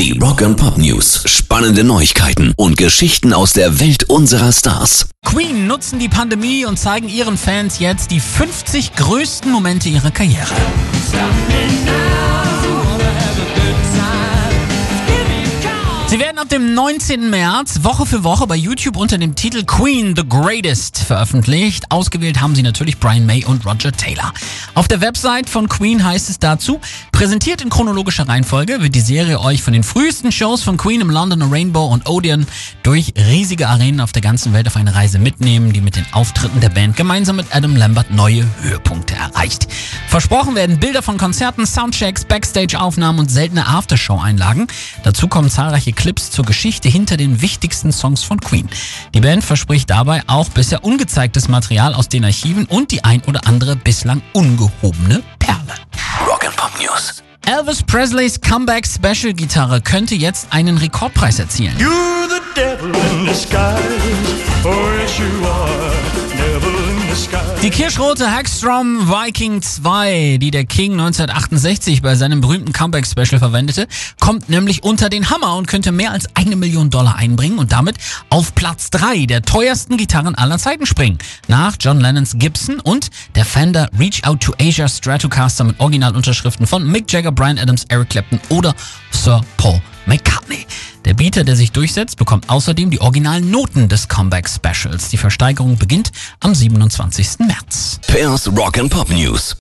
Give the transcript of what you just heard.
Die Rock and Pop News. Spannende Neuigkeiten und Geschichten aus der Welt unserer Stars. Queen nutzen die Pandemie und zeigen ihren Fans jetzt die 50 größten Momente ihrer Karriere. Sie werden ab dem 19. März Woche für Woche bei YouTube unter dem Titel Queen the Greatest veröffentlicht. Ausgewählt haben sie natürlich Brian May und Roger Taylor. Auf der Website von Queen heißt es dazu, präsentiert in chronologischer Reihenfolge wird die Serie euch von den frühesten Shows von Queen im Londoner Rainbow und Odeon durch riesige Arenen auf der ganzen Welt auf eine Reise mitnehmen, die mit den Auftritten der Band gemeinsam mit Adam Lambert neue Höhepunkte erreicht. Versprochen werden Bilder von Konzerten, Soundchecks, Backstage-Aufnahmen und seltene Aftershow-Einlagen. Dazu kommen zahlreiche Clips zur Geschichte hinter den wichtigsten Songs von Queen. Die Band verspricht dabei auch bisher ungezeigtes Material aus den Archiven und die ein oder andere bislang ungehobene Perle. Elvis Presleys Comeback Special Gitarre könnte jetzt einen Rekordpreis erzielen. You're the devil in disguise. Oh, yes, you are. Die kirschrote Hagstrom Viking 2, die der King 1968 bei seinem berühmten Comeback-Special verwendete, kommt nämlich unter den Hammer und könnte mehr als eine Million Dollar einbringen und damit auf Platz 3 der teuersten Gitarren aller Zeiten springen. Nach John Lennons Gibson und der Fender Reach Out to Asia Stratocaster mit Originalunterschriften von Mick Jagger, Brian Adams, Eric Clapton oder Sir Paul McCartney. Der Bieter, der sich durchsetzt, bekommt außerdem die originalen Noten des Comeback Specials. Die Versteigerung beginnt am 27. März. Pairs Rock and Pop News.